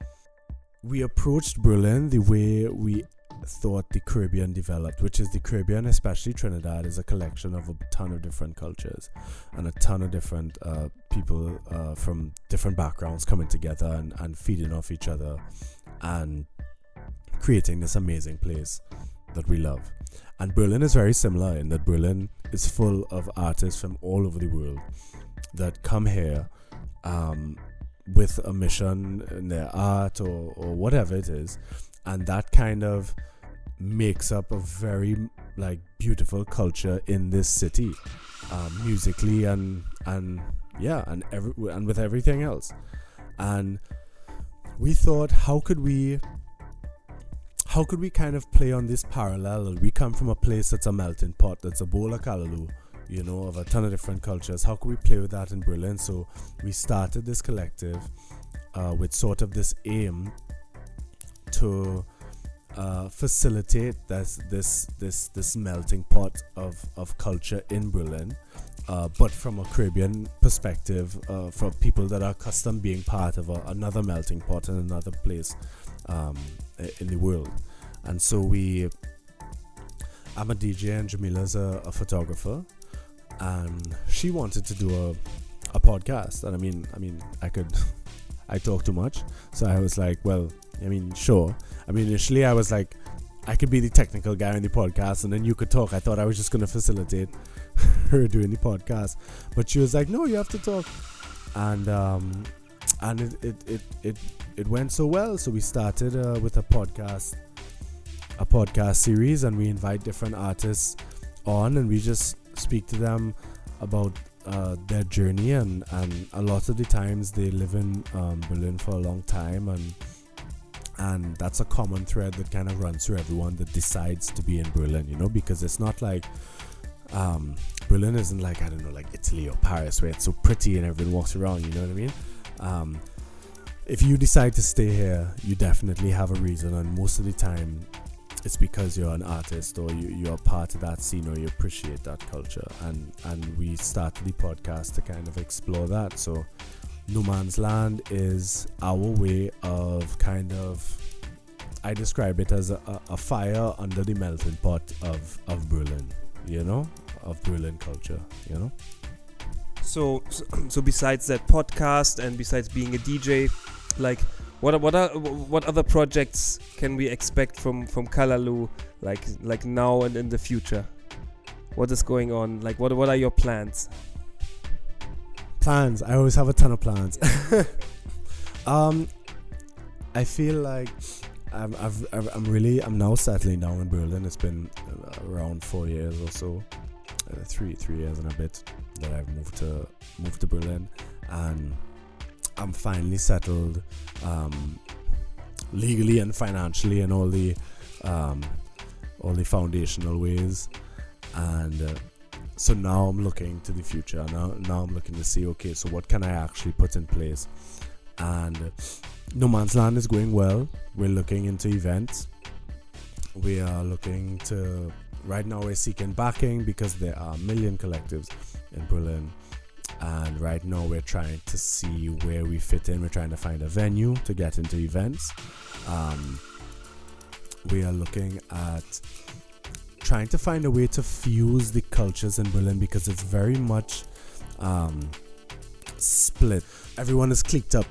We approached Berlin the way we thought the Caribbean developed, which is the Caribbean, especially Trinidad, is a collection of a ton of different cultures and a ton of different uh, people uh, from different backgrounds coming together and, and feeding off each other and creating this amazing place that we love. And Berlin is very similar in that Berlin is full of artists from all over the world that come here um, with a mission in their art or, or whatever it is. And that kind of makes up a very like beautiful culture in this city um, musically and and yeah and every and with everything else. And we thought how could we how could we kind of play on this parallel we come from a place that's a melting pot that's a bowl of you know, of a ton of different cultures. How could we play with that in Berlin? So we started this collective uh, with sort of this aim to uh, facilitate this this this this melting pot of of culture in Berlin, uh, but from a Caribbean perspective, uh, for people that are accustomed being part of a, another melting pot in another place um, in the world, and so we. I'm a DJ and Jamila's a, a photographer, and she wanted to do a a podcast. And i mean i mean i could i talk too much. So i was like well i mean sure. I mean initially i was like i could be the technical guy in the podcast and then you could talk. I thought i was just going to facilitate her doing the podcast. But she was like no you have to talk. And um and it it it it, it went so well so we started uh, with a podcast a podcast series and we invite different artists on and we just speak to them about uh, their journey and, and a lot of the times they live in um, Berlin for a long time and and that's a common thread that kind of runs through everyone that decides to be in Berlin you know because it's not like um, Berlin isn't like I don't know like Italy or Paris where it's so pretty and everyone walks around you know what I mean? Um, if you decide to stay here you definitely have a reason and most of the time it's because you're an artist or you, you're part of that scene or you appreciate that culture. And and we started the podcast to kind of explore that. So Nomansland is our way of kind of i describe it as a, a fire under the melting pot of of berlin you know of berlin culture you know?
So so besides that podcast and besides being a dj like what what are what other projects can we expect from from Kallaloo like like now and in the future? What is going on? Like what what are your plans?
Plans. I always have a ton of plans. um, I feel like I'm I've, I've, I'm really I'm now settling down in Berlin. It's been around four years or so, uh, three three years and a bit that I've moved to moved to Berlin, and I'm finally settled um, legally and financially and all the um, all the foundational ways, and uh, so now I'm looking to the future. Now, now I'm looking to see, okay, so what can I actually put in place? And uh, Nomansland is going well. We're looking into events. We are looking to right now we're seeking backing because there are a million collectives in Berlin. And right now we're trying to see where we fit in. We're trying to find a venue to get into events. Um, we are looking at trying to find a way to fuse the cultures in Berlin because it's very much um, split. Everyone is clicked up,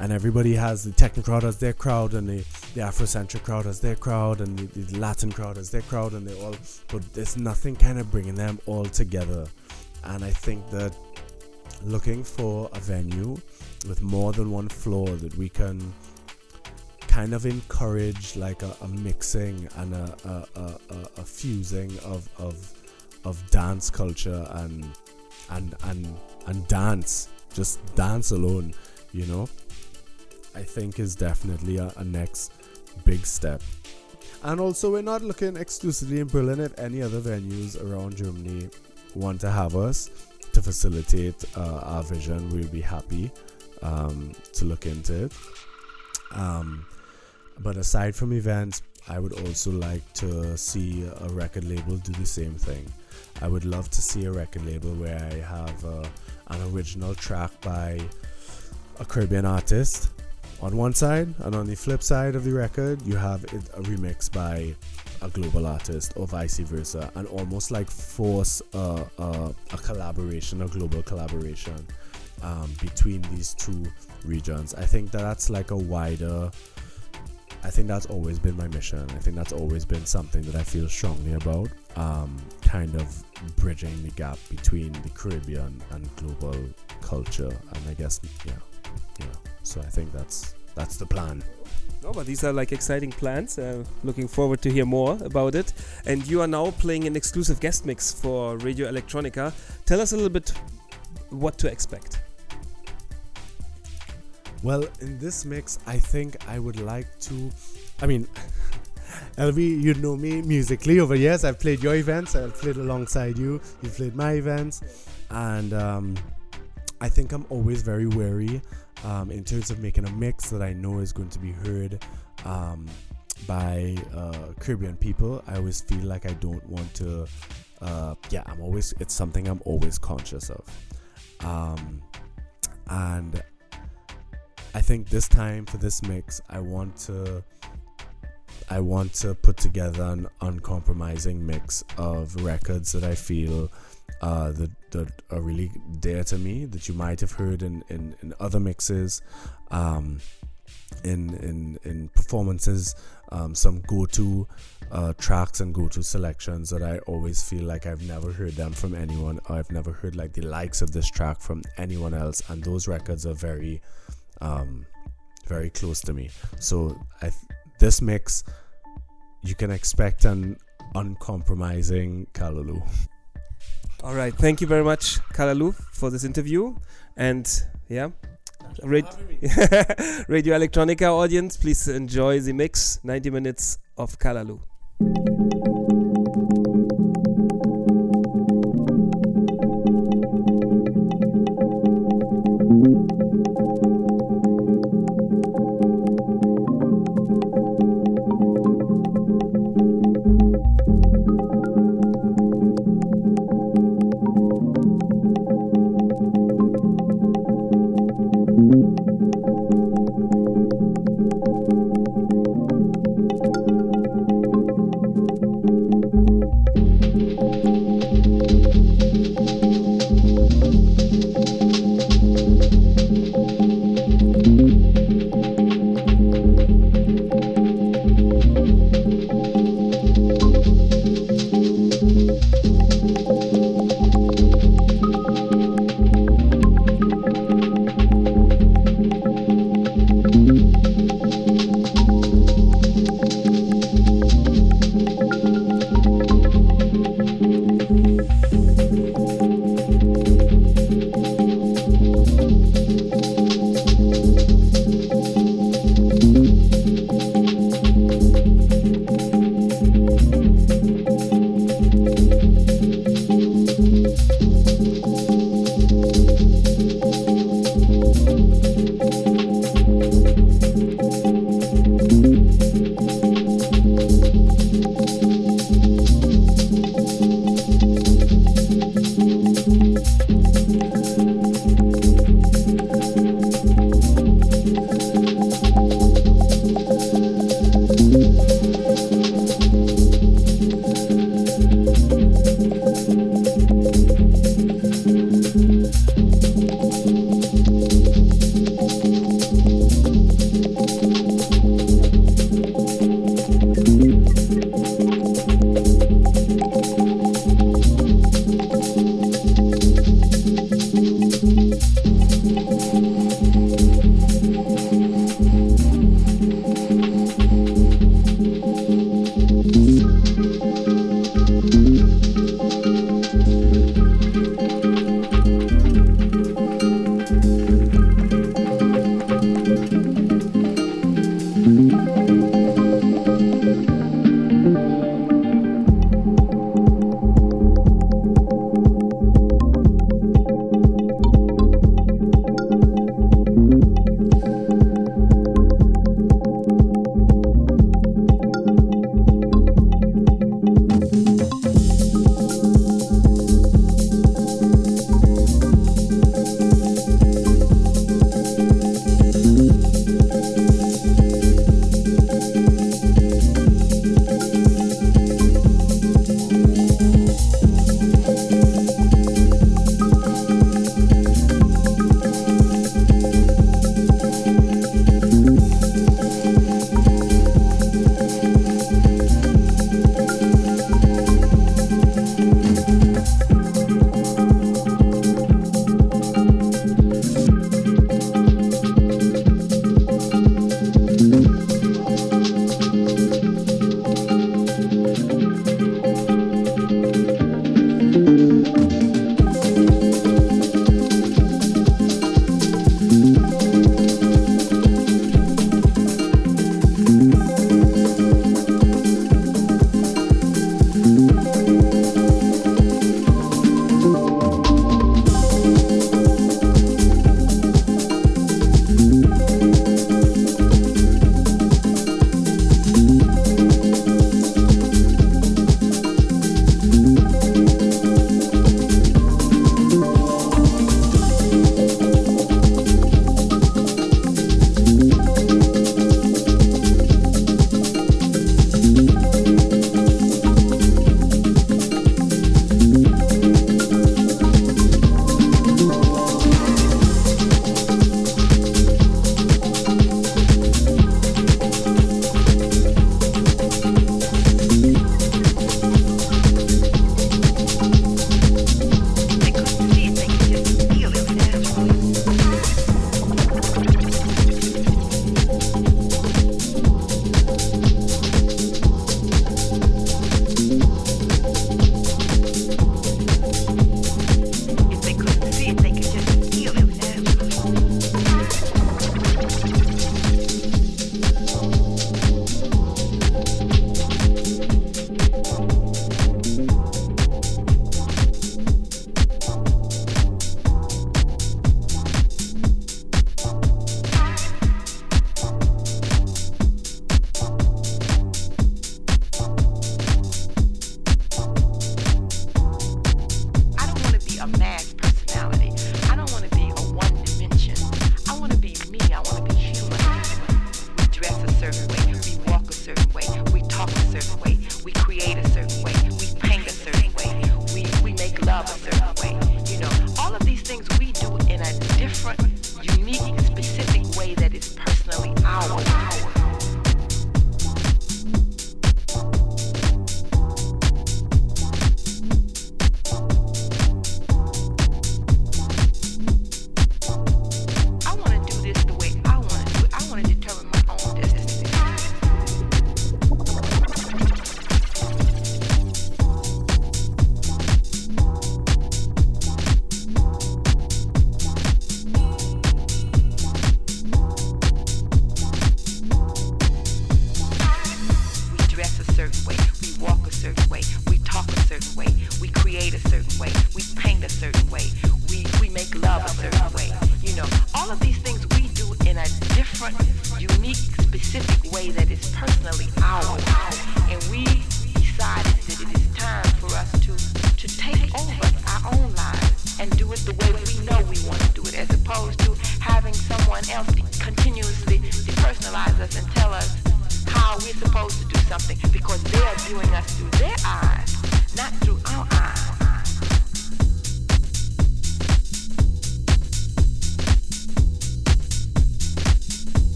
and everybody has the techno crowd as their crowd, and the, the Afrocentric crowd as their crowd, and the, the Latin crowd as their crowd, and they all. But there's nothing kind of bringing them all together, and I think that looking for a venue with more than one floor that we can kind of encourage like a, a mixing and a, a, a, fusing of, of of dance culture and and and and dance just dance alone you know? I think is definitely a, a next big step. And also we're not looking exclusively in berlin if any other venues around germany want to have us to facilitate uh, our vision we'll be happy um, to look into it um, but aside from events, I would also like to see a record label do the same thing. I would love to see a record label where I have uh, an original track by a Caribbean artist on one side, and on the flip side of the record, you have a remix by a global artist, or vice versa, and almost like force a, a, a collaboration, a global collaboration um, between these two regions. I think that that's like a wider I think that's always been my mission. I think that's always been something that I feel strongly about. Um, kind of bridging the gap between the Caribbean and global culture, and I guess yeah, yeah. So I think that's that's the plan.
No, but these are like exciting plans. Uh, looking forward to hear more about it. And you are now playing an exclusive guest mix for Radio Electronica. Tell us a little bit what to expect.
Well, in this mix, I think I would like to. I mean, LV, you know me musically over years. I've played your events, I've played alongside you, you've played my events, and um, I think I'm always very wary um, in terms of making a mix that I know is going to be heard um, by uh, Caribbean people. I always feel like I don't want to. Uh, yeah, I'm always. It's something I'm always conscious of. Um, and I think this time for this mix, I want to I want to put together an uncompromising mix of records that I feel uh, that are really dear to me that you might have heard in in, in other mixes, um, in in in performances, um, some go to uh, tracks and go to selections that I always feel like I've never heard them from anyone. I've never heard like the likes of this track from anyone else, and those records are very um, very close to me. So I th- this mix, you can expect an uncompromising Kallaloo.
All right, thank you very much, Kallaloo, for this interview. And yeah, Radio, Radio Electronica audience, please enjoy the mix 90 minutes of
Kallaloo.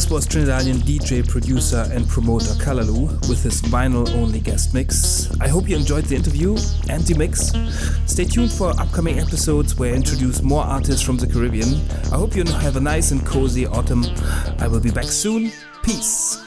This
was
Trinidadian DJ, producer, and promoter Kallaloo with his vinyl only guest mix. I hope you enjoyed the interview and the mix. Stay tuned for upcoming episodes where I introduce more artists from the Caribbean. I hope you have a nice and cozy autumn. I will be back soon. Peace.